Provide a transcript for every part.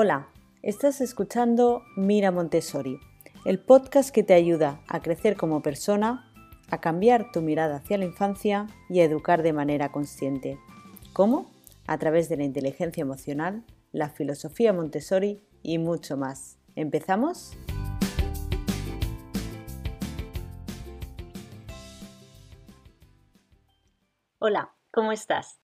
Hola, estás escuchando Mira Montessori, el podcast que te ayuda a crecer como persona, a cambiar tu mirada hacia la infancia y a educar de manera consciente. ¿Cómo? A través de la inteligencia emocional, la filosofía Montessori y mucho más. ¿Empezamos? Hola, ¿cómo estás?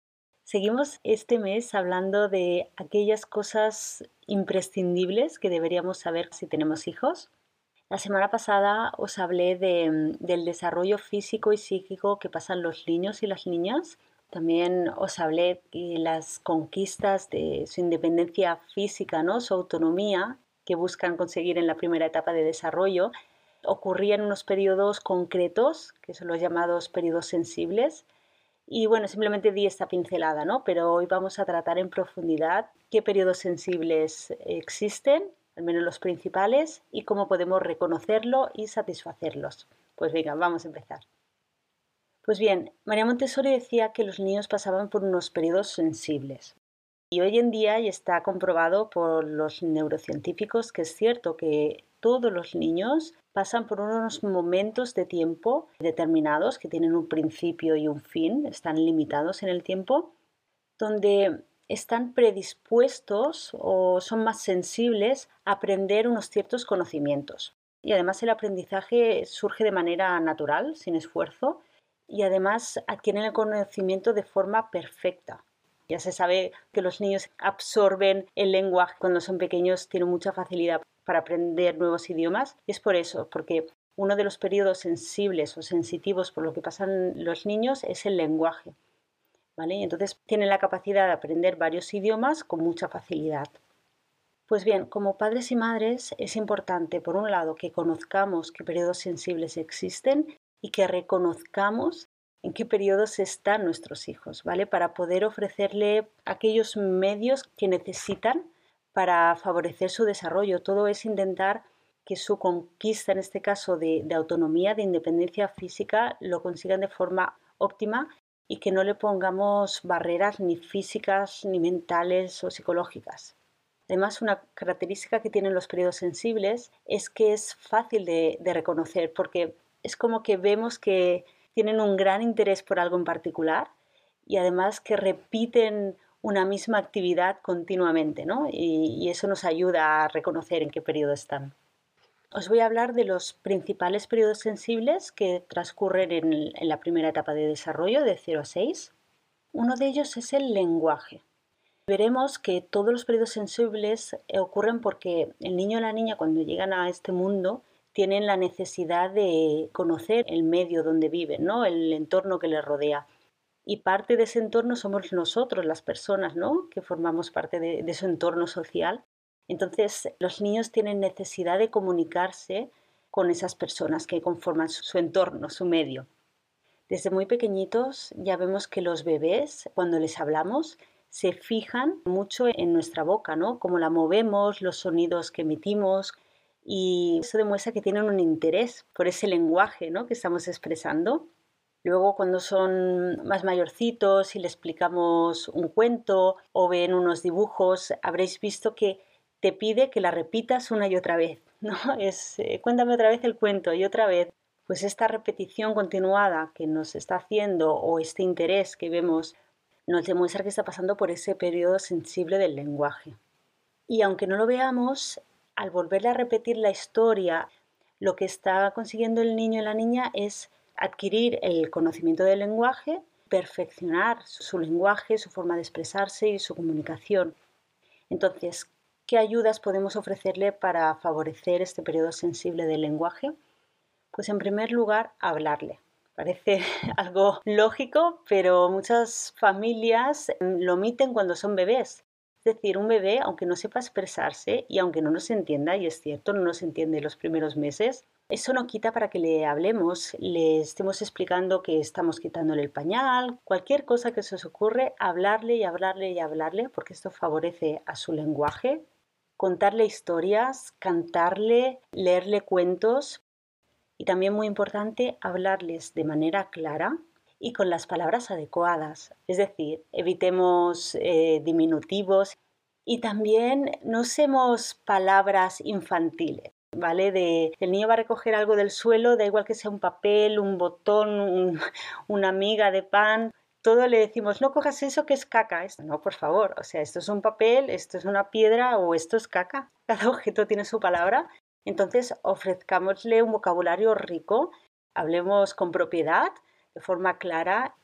Seguimos este mes hablando de aquellas cosas imprescindibles que deberíamos saber si tenemos hijos. La semana pasada os hablé del desarrollo físico y psíquico que pasan los niños y las niñas. También os hablé de las conquistas de su independencia física, ¿no? su autonomía que buscan conseguir en la primera etapa de desarrollo. Ocurrían unos periodos concretos, que son los llamados periodos sensibles, y bueno, simplemente di esta pincelada, ¿no? Pero hoy vamos a tratar en profundidad qué periodos sensibles existen, al menos los principales, y cómo podemos reconocerlo y satisfacerlos. Pues venga, vamos a empezar. Pues bien, María Montessori decía que los niños pasaban por unos periodos sensibles. Y hoy en día ya está comprobado por los neurocientíficos que es cierto que todos los niños pasan por unos momentos de tiempo determinados que tienen un principio y un fin, están limitados en el tiempo, donde están predispuestos o son más sensibles a aprender unos ciertos conocimientos. Y además el aprendizaje surge de manera natural, sin esfuerzo, y además adquieren el conocimiento de forma perfecta. Ya se sabe que los niños absorben el lenguaje cuando son pequeños, tienen mucha facilidad para aprender nuevos idiomas. es por eso, porque uno de los periodos sensibles o sensitivos por lo que pasan los niños es el lenguaje. ¿vale? Entonces tienen la capacidad de aprender varios idiomas con mucha facilidad. Pues bien, como padres y madres es importante, por un lado, que conozcamos qué periodos sensibles existen y que reconozcamos en qué periodos están nuestros hijos, ¿vale? Para poder ofrecerle aquellos medios que necesitan para favorecer su desarrollo. Todo es intentar que su conquista, en este caso de, autonomía, de independencia física, lo consigan de forma óptima y que no le pongamos barreras ni físicas, ni mentales o psicológicas. Además, una característica que tienen los periodos sensibles es que es fácil de, reconocer porque es como que vemos que tienen un gran interés por algo en particular y además que repiten una misma actividad continuamente, ¿no? Y, eso nos ayuda a reconocer en qué periodo están. Os voy a hablar de los principales periodos sensibles que transcurren en, la primera etapa de desarrollo de 0 a 6. Uno de ellos es el lenguaje. Veremos que todos los periodos sensibles ocurren porque el niño o la niña cuando llegan a este mundo tienen la necesidad de conocer el medio donde viven, ¿no? el entorno que les rodea y parte de ese entorno somos nosotros, las personas, ¿no? Que formamos parte de, su entorno social. Entonces, los niños tienen necesidad de comunicarse con esas personas que conforman su, entorno, su medio. Desde muy pequeñitos ya vemos que los bebés, cuando les hablamos, se fijan mucho en nuestra boca, ¿no? Cómo la movemos, los sonidos que emitimos, y eso demuestra que tienen un interés por ese lenguaje, ¿no? Que estamos expresando. Luego cuando son más mayorcitos y le explicamos un cuento o ven unos dibujos, habréis visto que te pide que la repitas una y otra vez, ¿no? Es eh, cuéntame otra vez el cuento y otra vez. Pues esta repetición continuada que nos está haciendo o este interés que vemos nos demuestra que está pasando por ese periodo sensible del lenguaje. Y aunque no lo veamos, al volverle a repetir la historia, lo que está consiguiendo el niño y la niña es adquirir el conocimiento del lenguaje, perfeccionar su lenguaje, su forma de expresarse y su comunicación. Entonces, ¿qué ayudas podemos ofrecerle para favorecer este periodo sensible del lenguaje? Pues en primer lugar, hablarle. Parece algo lógico, pero muchas familias lo omiten cuando son bebés. Es decir, un bebé, aunque no sepa expresarse y aunque no nos entienda, y es cierto, no nos entiende los primeros meses, eso no quita para que le hablemos, le estemos explicando que estamos quitándole el pañal, cualquier cosa que se os ocurre, hablarle y hablarle y hablarle, porque esto favorece a su lenguaje, contarle historias, cantarle, leerle cuentos y también muy importante, hablarles de manera clara, y con las palabras adecuadas. Es decir, evitemos eh, diminutivos. Y también no usemos palabras infantiles. ¿Vale? De el niño va a recoger algo del suelo, da igual que sea un papel, un botón, una miga de pan, todo le decimos, no cojas eso que es caca. No, por favor, o sea, esto es un papel, esto es una piedra o esto es caca. Cada objeto tiene su palabra. Entonces, ofrezcámosle un vocabulario rico, hablemos con propiedad, de forma clara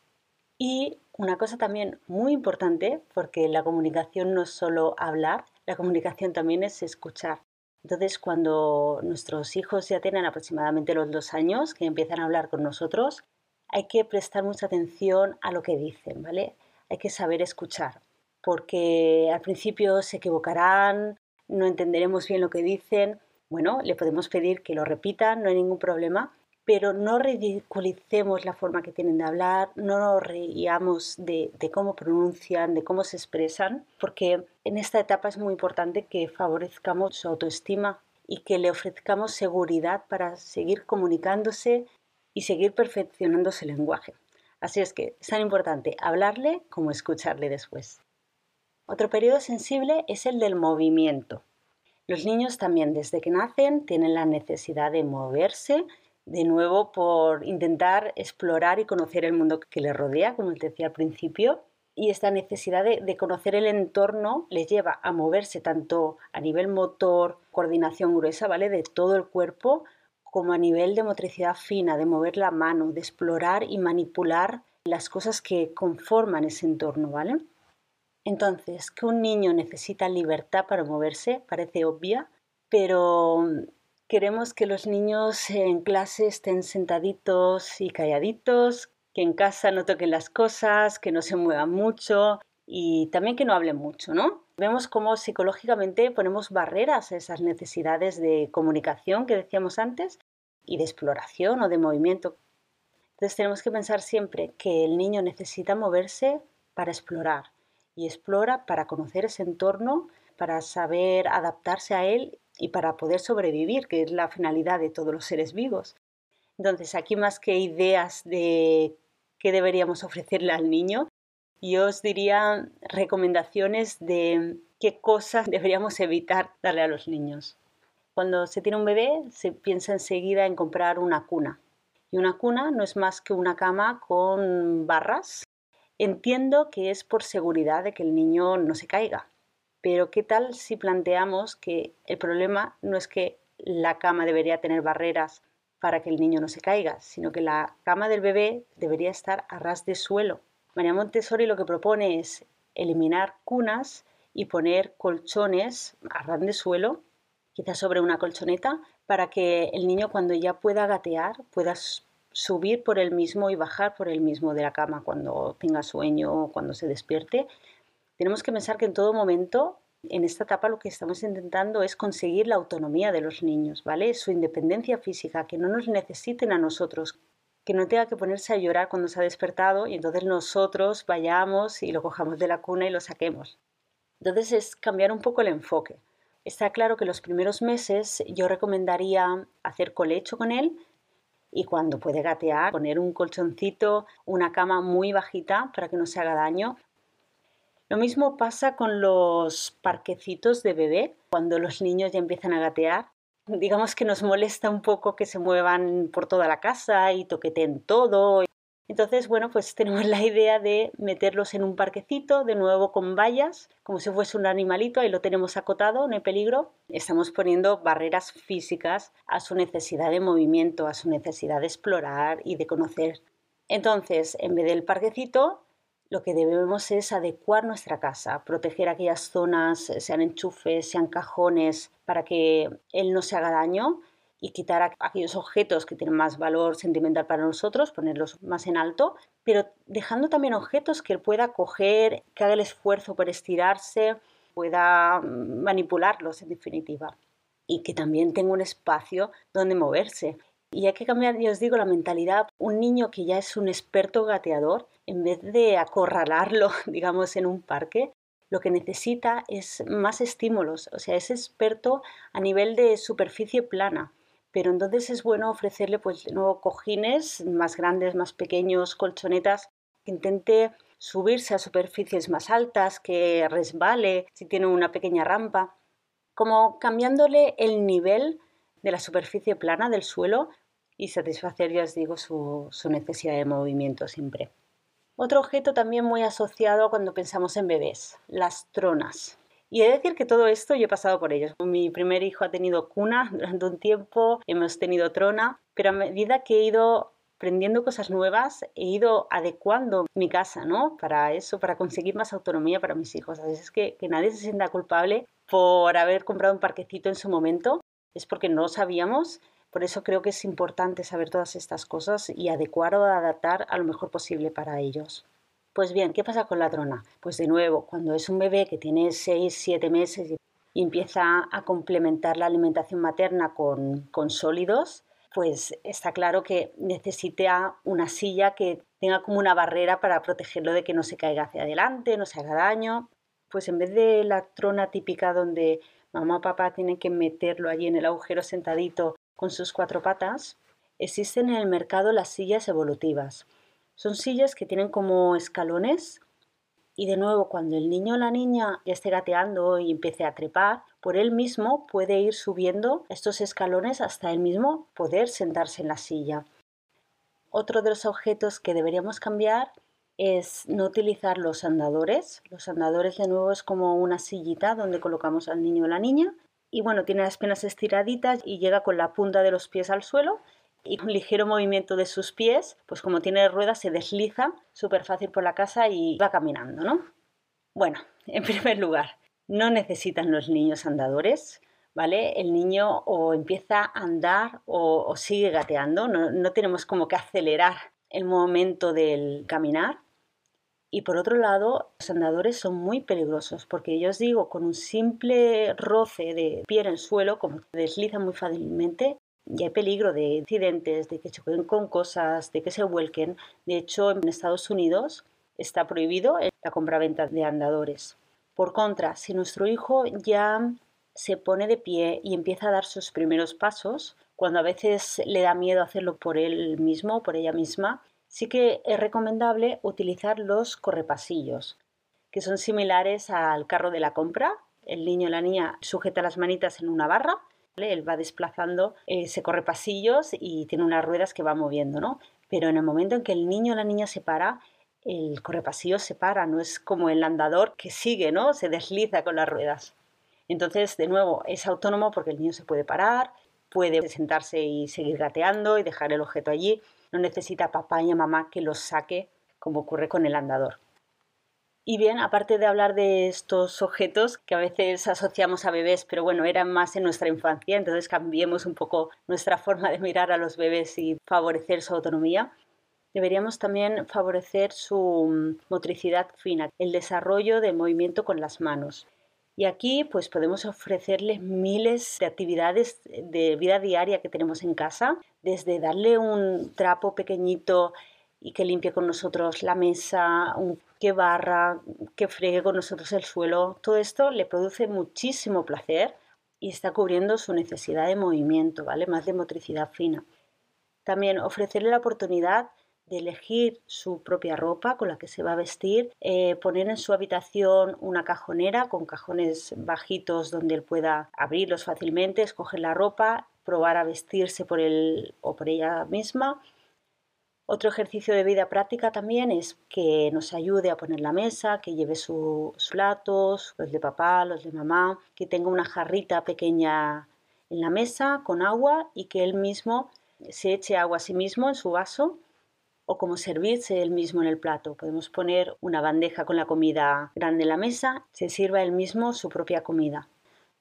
y una cosa también muy importante, porque la comunicación no es solo hablar, la comunicación también es escuchar. Entonces, cuando nuestros hijos ya tienen aproximadamente los dos años, que empiezan a hablar con nosotros, hay que prestar mucha atención a lo que dicen, ¿vale? Hay que saber escuchar, porque al principio se equivocarán, no entenderemos bien lo que dicen. Bueno, le podemos pedir que lo repitan, no hay ningún problema, pero no ridiculicemos la forma que tienen de hablar, no nos reíamos de, cómo pronuncian, de cómo se expresan, porque en esta etapa es muy importante que favorezcamos su autoestima y que le ofrezcamos seguridad para seguir comunicándose y seguir perfeccionando su lenguaje. Así es que es tan importante hablarle como escucharle después. Otro periodo sensible es el del movimiento. Los niños también desde que nacen tienen la necesidad de moverse de nuevo por intentar explorar y conocer el mundo que les rodea, como te decía al principio, y esta necesidad de, conocer el entorno les lleva a moverse tanto a nivel motor, coordinación gruesa, ¿vale? De todo el cuerpo, como a nivel de motricidad fina, de mover la mano, de explorar y manipular las cosas que conforman ese entorno, ¿vale? Entonces, que un niño necesita libertad para moverse parece obvia, pero Queremos que los niños en clase estén sentaditos y calladitos, que en casa no toquen las cosas, que no se muevan mucho y también que no hablen mucho, ¿no? Vemos cómo psicológicamente ponemos barreras a esas necesidades de comunicación que decíamos antes y de exploración o de movimiento. Entonces tenemos que pensar siempre que el niño necesita moverse para explorar y explora para conocer ese entorno, para saber adaptarse a él y para poder sobrevivir, que es la finalidad de todos los seres vivos. Entonces, aquí más que ideas de qué deberíamos ofrecerle al niño, yo os diría recomendaciones de qué cosas deberíamos evitar darle a los niños. Cuando se tiene un bebé, se piensa enseguida en comprar una cuna. Y una cuna no es más que una cama con barras. Entiendo que es por seguridad de que el niño no se caiga, pero ¿qué tal si planteamos que el problema no es que la cama debería tener barreras para que el niño no se caiga, sino que la cama del bebé debería estar a ras de suelo? María Montessori lo que propone es eliminar cunas y poner colchones a ras de suelo, quizás sobre una colchoneta, para que el niño cuando ya pueda gatear pueda subir por él mismo y bajar por él mismo de la cama cuando tenga sueño o cuando se despierte tenemos que pensar que en todo momento, en esta etapa, lo que estamos intentando es conseguir la autonomía de los niños, ¿vale? Su independencia física, que no nos necesiten a nosotros, que no tenga que ponerse a llorar cuando se ha despertado y entonces nosotros vayamos y lo cojamos de la cuna y lo saquemos. Entonces es cambiar un poco el enfoque. Está claro que los primeros meses yo recomendaría hacer colecho con él y cuando puede gatear, poner un colchoncito, una cama muy bajita para que no se haga daño, lo mismo pasa con los parquecitos de bebé, cuando los niños ya empiezan a gatear. Digamos que nos molesta un poco que se muevan por toda la casa y toqueten todo. Entonces, bueno, pues tenemos la idea de meterlos en un parquecito, de nuevo con vallas, como si fuese un animalito, ahí lo tenemos acotado, no hay peligro. Estamos poniendo barreras físicas a su necesidad de movimiento, a su necesidad de explorar y de conocer. Entonces, en vez del parquecito, lo que debemos es adecuar nuestra casa, proteger aquellas zonas, eh, sean enchufes, sean cajones, para que él no se haga daño y quitar aquellos objetos que tienen más valor sentimental para nosotros, ponerlos más en alto, pero dejando también objetos que él pueda coger, que haga el esfuerzo por estirarse, pueda mm, manipularlos en definitiva y que también tenga un espacio donde moverse. Y hay que cambiar, ya os digo, la mentalidad. Un niño que ya es un experto gateador, en vez de acorralarlo, digamos, en un parque, lo que necesita es más estímulos. O sea, es experto a nivel de superficie plana. Pero entonces es bueno ofrecerle, pues, de nuevo, cojines más grandes, más pequeños, colchonetas, que intente subirse a superficies más altas, que resbale si tiene una pequeña rampa, como cambiándole el nivel de la superficie plana del suelo y satisfacer, ya os digo, su, su necesidad de movimiento siempre. Otro objeto también muy asociado cuando pensamos en bebés, las tronas. Y he de decir que todo esto yo he pasado por ellos. Mi primer hijo ha tenido cuna durante un tiempo, hemos tenido trona, pero a medida que he ido aprendiendo cosas nuevas, he ido adecuando mi casa, ¿no? Para eso, para conseguir más autonomía para mis hijos. A veces que, que nadie se sienta culpable por haber comprado un parquecito en su momento, es porque no sabíamos. Por eso creo que es importante saber todas estas cosas y adecuar o adaptar a lo mejor posible para ellos. Pues bien, ¿qué pasa con la trona? Pues de nuevo, cuando es un bebé que tiene 6, 7 meses y empieza a complementar la alimentación materna con, con sólidos, pues está claro que necesita una silla que tenga como una barrera para protegerlo de que no se caiga hacia adelante, no se haga daño. Pues en vez de la trona típica donde mamá o papá tienen que meterlo allí en el agujero sentadito con sus cuatro patas, existen en el mercado las sillas evolutivas. Son sillas que tienen como escalones y de nuevo, cuando el niño o la niña ya esté gateando y empiece a trepar, por él mismo puede ir subiendo estos escalones hasta él mismo poder sentarse en la silla. Otro de los objetos que deberíamos cambiar es no utilizar los andadores. Los andadores de nuevo es como una sillita donde colocamos al niño o la niña y bueno, tiene las piernas estiraditas y llega con la punta de los pies al suelo y con ligero movimiento de sus pies, pues como tiene ruedas, se desliza súper fácil por la casa y va caminando, ¿no? Bueno, en primer lugar, no necesitan los niños andadores, ¿vale? El niño o empieza a andar o, sigue gateando, no, no tenemos como que acelerar el momento del caminar. Y por otro lado, los andadores son muy peligrosos porque yo os digo, con un simple roce de pie en el suelo, como se desliza muy fácilmente, y hay peligro de incidentes, de que choquen con cosas, de que se vuelquen. De hecho, en Estados Unidos está prohibido la compra-venta de andadores. Por contra, si nuestro hijo ya se pone de pie y empieza a dar sus primeros pasos, cuando a veces le da miedo hacerlo por él mismo o por ella misma, sí que es recomendable utilizar los correpasillos, que son similares al carro de la compra. El niño o la niña sujeta las manitas en una barra él va desplazando, se corre pasillos y tiene unas ruedas que va moviendo, ¿no? Pero en el momento en que el niño o la niña se para, el correpasillos se para, no es como el andador que sigue, ¿no? Se desliza con las ruedas. Entonces, de nuevo, es autónomo porque el niño se puede parar, puede sentarse y seguir gateando y dejar el objeto allí. No necesita papá y mamá que lo saque como ocurre con el andador. Y bien, aparte de hablar de estos objetos que a veces asociamos a bebés, pero bueno, eran más en nuestra infancia, entonces cambiemos un poco nuestra forma de mirar a los bebés y favorecer su autonomía. Deberíamos también favorecer su mm, motricidad fina, el desarrollo de movimiento con las manos. Y aquí pues podemos ofrecerles miles de actividades de vida diaria que tenemos en casa, desde darle un trapo pequeñito y que limpie con nosotros la mesa, que barra, que fregue con nosotros el suelo. Todo esto le produce muchísimo placer y está cubriendo su necesidad de movimiento, ¿vale? Más de motricidad fina. También ofrecerle la oportunidad de elegir su propia ropa con la que se va a vestir, eh, poner en su habitación una cajonera con cajones bajitos donde él pueda abrirlos fácilmente, escoger la ropa, probar a vestirse por él o por ella misma. Otro ejercicio de vida práctica también es que nos ayude a poner la mesa, que lleve sus platos, los de papá, los de mamá, que tenga una jarrita pequeña en la mesa con agua y que él mismo se eche agua a sí mismo en su vaso o como servirse él mismo en el plato. Podemos poner una bandeja con la comida grande en la mesa, se sirva él mismo su propia comida.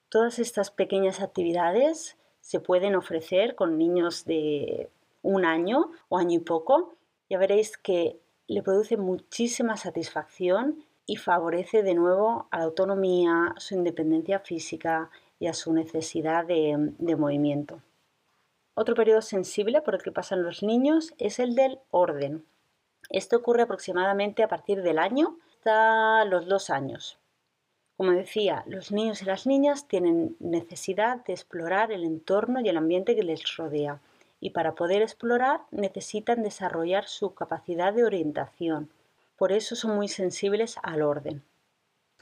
Todas estas pequeñas actividades se pueden ofrecer con niños de un año o año y poco, ya veréis que le produce muchísima satisfacción y favorece de nuevo a la autonomía, su independencia física y a su necesidad de, de movimiento. Otro periodo sensible por el que pasan los niños es el del orden. Esto ocurre aproximadamente a partir del año hasta los dos años. Como decía, los niños y las niñas tienen necesidad de explorar el entorno y el ambiente que les rodea y para poder explorar necesitan desarrollar su capacidad de orientación. Por eso son muy sensibles al orden.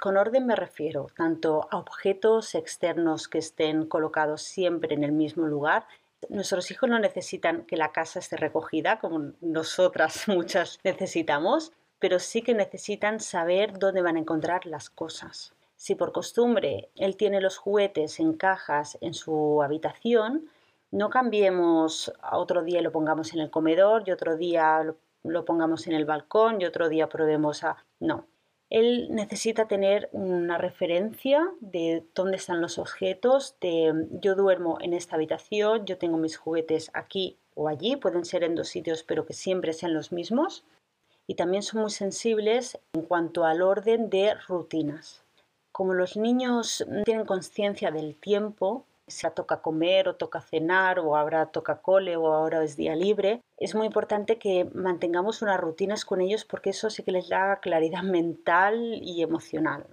Con orden me refiero tanto a objetos externos que estén colocados siempre en el mismo lugar. Nuestros hijos no necesitan que la casa esté recogida como nosotras muchas necesitamos, pero sí que necesitan saber dónde van a encontrar las cosas. Si por costumbre él tiene los juguetes en cajas en su habitación, no cambiemos a otro día lo pongamos en el comedor y otro día lo, lo pongamos en el balcón y otro día probemos a... No, él necesita tener una referencia de dónde están los objetos, de yo duermo en esta habitación, yo tengo mis juguetes aquí o allí, pueden ser en dos sitios, pero que siempre sean los mismos. Y también son muy sensibles en cuanto al orden de rutinas. Como los niños tienen conciencia del tiempo, si toca comer o toca cenar o ahora toca cole o ahora es día libre, es muy importante que mantengamos unas rutinas con ellos porque eso sí que les da claridad mental y emocional.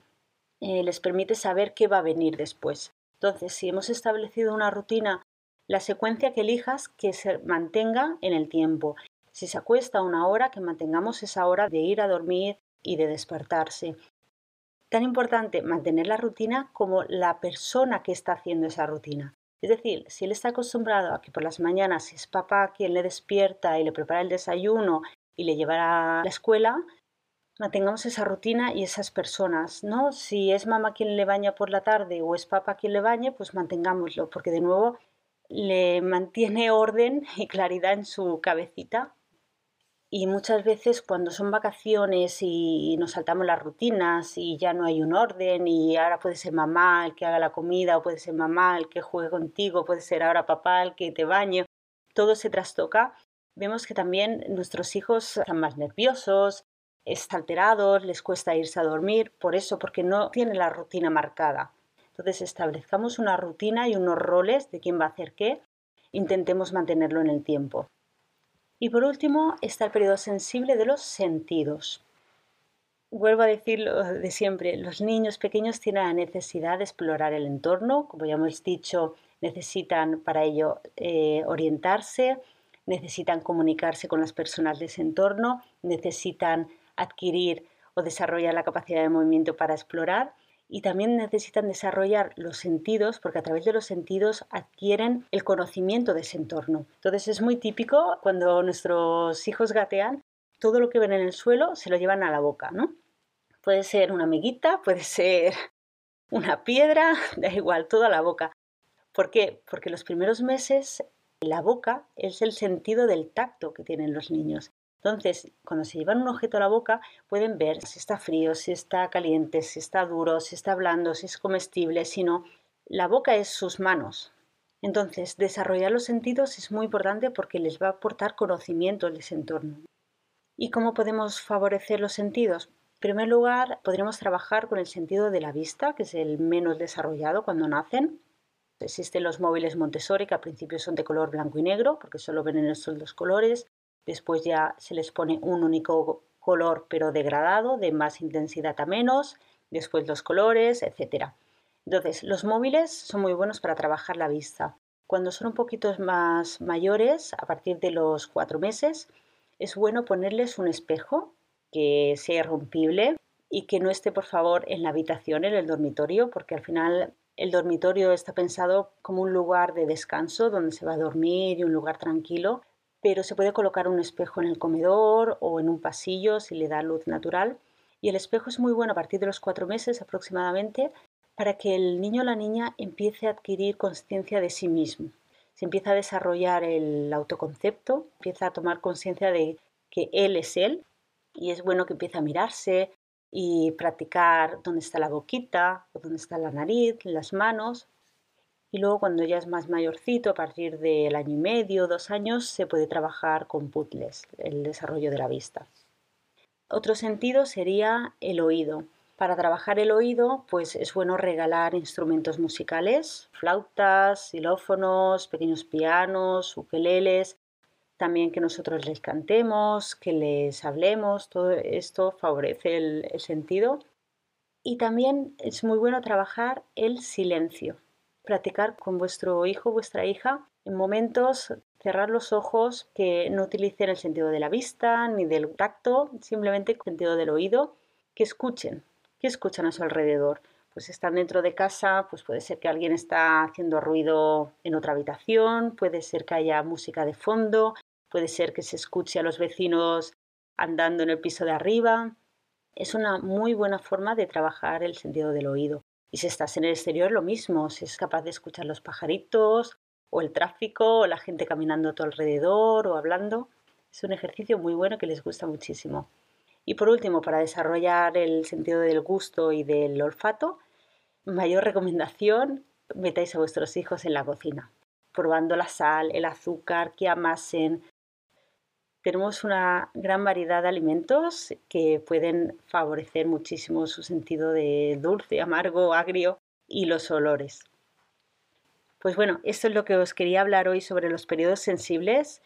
Eh, les permite saber qué va a venir después. Entonces, si hemos establecido una rutina, la secuencia que elijas que se mantenga en el tiempo. Si se acuesta una hora, que mantengamos esa hora de ir a dormir y de despertarse tan importante mantener la rutina como la persona que está haciendo esa rutina. Es decir, si él está acostumbrado a que por las mañanas es papá quien le despierta y le prepara el desayuno y le lleva a la escuela, mantengamos esa rutina y esas personas, ¿no? Si es mamá quien le baña por la tarde o es papá quien le bañe, pues mantengámoslo, porque de nuevo le mantiene orden y claridad en su cabecita y muchas veces cuando son vacaciones y nos saltamos las rutinas y ya no hay un orden y ahora puede ser mamá el que haga la comida o puede ser mamá el que juegue contigo, puede ser ahora papá el que te bañe, todo se trastoca, vemos que también nuestros hijos están más nerviosos, están alterados, les cuesta irse a dormir, por eso, porque no tienen la rutina marcada. Entonces establezcamos una rutina y unos roles de quién va a hacer qué, intentemos mantenerlo en el tiempo. Y por último está el periodo sensible de los sentidos. Vuelvo a decir lo de siempre, los niños pequeños tienen la necesidad de explorar el entorno, como ya hemos dicho, necesitan para ello eh, orientarse, necesitan comunicarse con las personas de ese entorno, necesitan adquirir o desarrollar la capacidad de movimiento para explorar y también necesitan desarrollar los sentidos porque a través de los sentidos adquieren el conocimiento de ese entorno. Entonces es muy típico cuando nuestros hijos gatean, todo lo que ven en el suelo se lo llevan a la boca, ¿no? Puede ser una amiguita, puede ser una piedra, da igual, todo a la boca. ¿Por qué? Porque los primeros meses la boca es el sentido del tacto que tienen los niños. Entonces, cuando se llevan un objeto a la boca, pueden ver si está frío, si está caliente, si está duro, si está blando, si es comestible, si no. La boca es sus manos. Entonces, desarrollar los sentidos es muy importante porque les va a aportar conocimiento de ese entorno. ¿Y cómo podemos favorecer los sentidos? En primer lugar, podremos trabajar con el sentido de la vista, que es el menos desarrollado cuando nacen. Existen los móviles Montessori, que al principio son de color blanco y negro, porque solo ven en estos dos colores después ya se les pone un único color pero degradado, de más intensidad a menos, después los colores, etc. Entonces, los móviles son muy buenos para trabajar la vista. Cuando son un poquito más mayores, a partir de los cuatro meses, es bueno ponerles un espejo que sea irrompible y que no esté, por favor, en la habitación, en el dormitorio, porque al final el dormitorio está pensado como un lugar de descanso donde se va a dormir y un lugar tranquilo, pero se puede colocar un espejo en el comedor o en un pasillo si le da luz natural. Y el espejo es muy bueno a partir de los cuatro meses aproximadamente para que el niño o la niña empiece a adquirir conciencia de sí mismo. Se empieza a desarrollar el autoconcepto, empieza a tomar conciencia de que él es él y es bueno que empiece a mirarse y practicar dónde está la boquita dónde está la nariz, las manos, y luego cuando ya es más mayorcito, a partir del año y medio, dos años, se puede trabajar con puzzles, el desarrollo de la vista. Otro sentido sería el oído. Para trabajar el oído, pues es bueno regalar instrumentos musicales, flautas, xilófonos, pequeños pianos, ukeleles, también que nosotros les cantemos, que les hablemos, todo esto favorece el, el sentido. Y también es muy bueno trabajar el silencio practicar con vuestro hijo, vuestra hija, en momentos cerrar los ojos, que no utilicen el sentido de la vista ni del tacto, simplemente el sentido del oído, que escuchen, que escuchan a su alrededor. Pues están dentro de casa, pues puede ser que alguien está haciendo ruido en otra habitación, puede ser que haya música de fondo, puede ser que se escuche a los vecinos andando en el piso de arriba. Es una muy buena forma de trabajar el sentido del oído. Y si estás en el exterior, lo mismo, si es capaz de escuchar los pajaritos, o el tráfico, o la gente caminando a tu alrededor, o hablando. Es un ejercicio muy bueno que les gusta muchísimo. Y por último, para desarrollar el sentido del gusto y del olfato, mayor recomendación, metáis a vuestros hijos en la cocina, probando la sal, el azúcar, que amasen. Tenemos una gran variedad de alimentos que pueden favorecer muchísimo su sentido de dulce, amargo, agrio y los olores. Pues bueno, esto es lo que os quería hablar hoy sobre los periodos sensibles.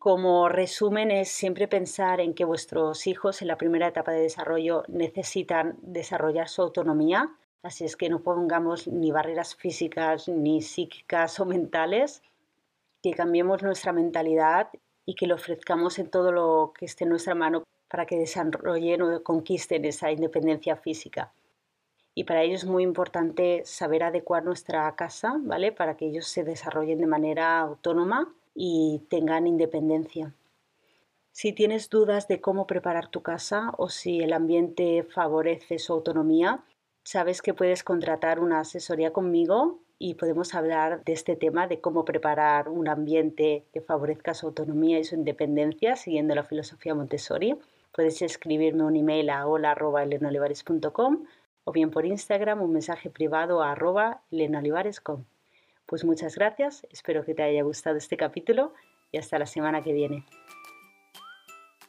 Como resumen es siempre pensar en que vuestros hijos en la primera etapa de desarrollo necesitan desarrollar su autonomía, así es que no pongamos ni barreras físicas, ni psíquicas o mentales, que cambiemos nuestra mentalidad y que le ofrezcamos en todo lo que esté en nuestra mano para que desarrollen o conquisten esa independencia física. Y para ello es muy importante saber adecuar nuestra casa, ¿vale? Para que ellos se desarrollen de manera autónoma y tengan independencia. Si tienes dudas de cómo preparar tu casa o si el ambiente favorece su autonomía, sabes que puedes contratar una asesoría conmigo y podemos hablar de este tema de cómo preparar un ambiente que favorezca su autonomía y su independencia siguiendo la filosofía Montessori. Puedes escribirme un email a hola.elenolivares.com o bien por Instagram un mensaje privado a arroba pues muchas gracias, espero que te haya gustado este capítulo y hasta la semana que viene.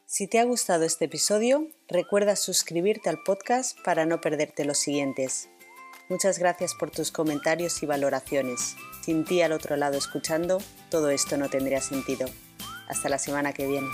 Si te ha gustado este episodio, recuerda suscribirte al podcast para no perderte los siguientes. Muchas gracias por tus comentarios y valoraciones. Sin ti al otro lado escuchando, todo esto no tendría sentido. Hasta la semana que viene.